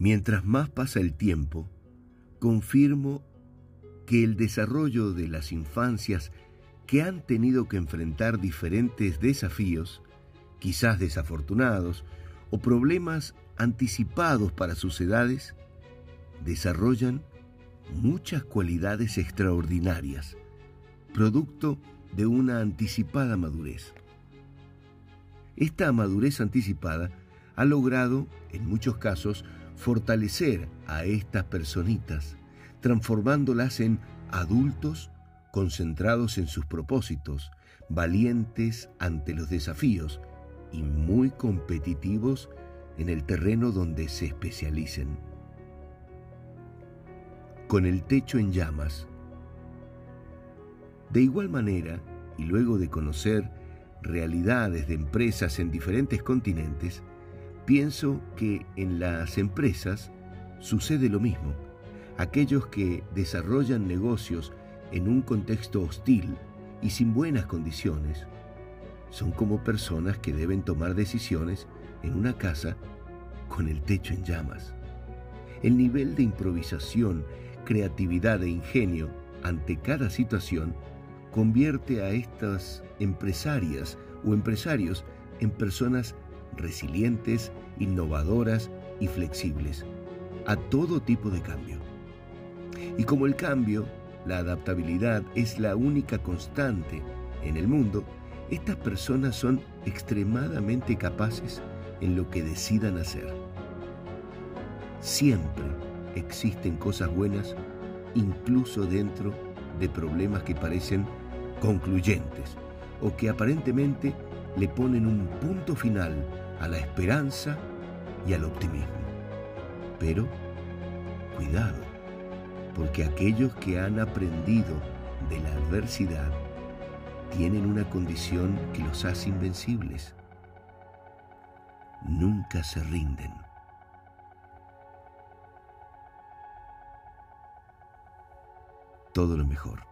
Mientras más pasa el tiempo, confirmo que el desarrollo de las infancias que han tenido que enfrentar diferentes desafíos, quizás desafortunados, o problemas anticipados para sus edades, desarrollan muchas cualidades extraordinarias, producto de una anticipada madurez. Esta madurez anticipada ha logrado, en muchos casos, fortalecer a estas personitas, transformándolas en adultos concentrados en sus propósitos, valientes ante los desafíos y muy competitivos en el terreno donde se especialicen. Con el techo en llamas. De igual manera, y luego de conocer realidades de empresas en diferentes continentes, pienso que en las empresas sucede lo mismo. Aquellos que desarrollan negocios en un contexto hostil y sin buenas condiciones, son como personas que deben tomar decisiones en una casa con el techo en llamas. El nivel de improvisación, creatividad e ingenio ante cada situación convierte a estas empresarias o empresarios en personas resilientes, innovadoras y flexibles a todo tipo de cambio. Y como el cambio, la adaptabilidad es la única constante en el mundo, estas personas son extremadamente capaces en lo que decidan hacer. Siempre existen cosas buenas, incluso dentro de problemas que parecen concluyentes o que aparentemente le ponen un punto final a la esperanza y al optimismo. Pero, cuidado, porque aquellos que han aprendido de la adversidad tienen una condición que los hace invencibles. Nunca se rinden. Todo lo mejor.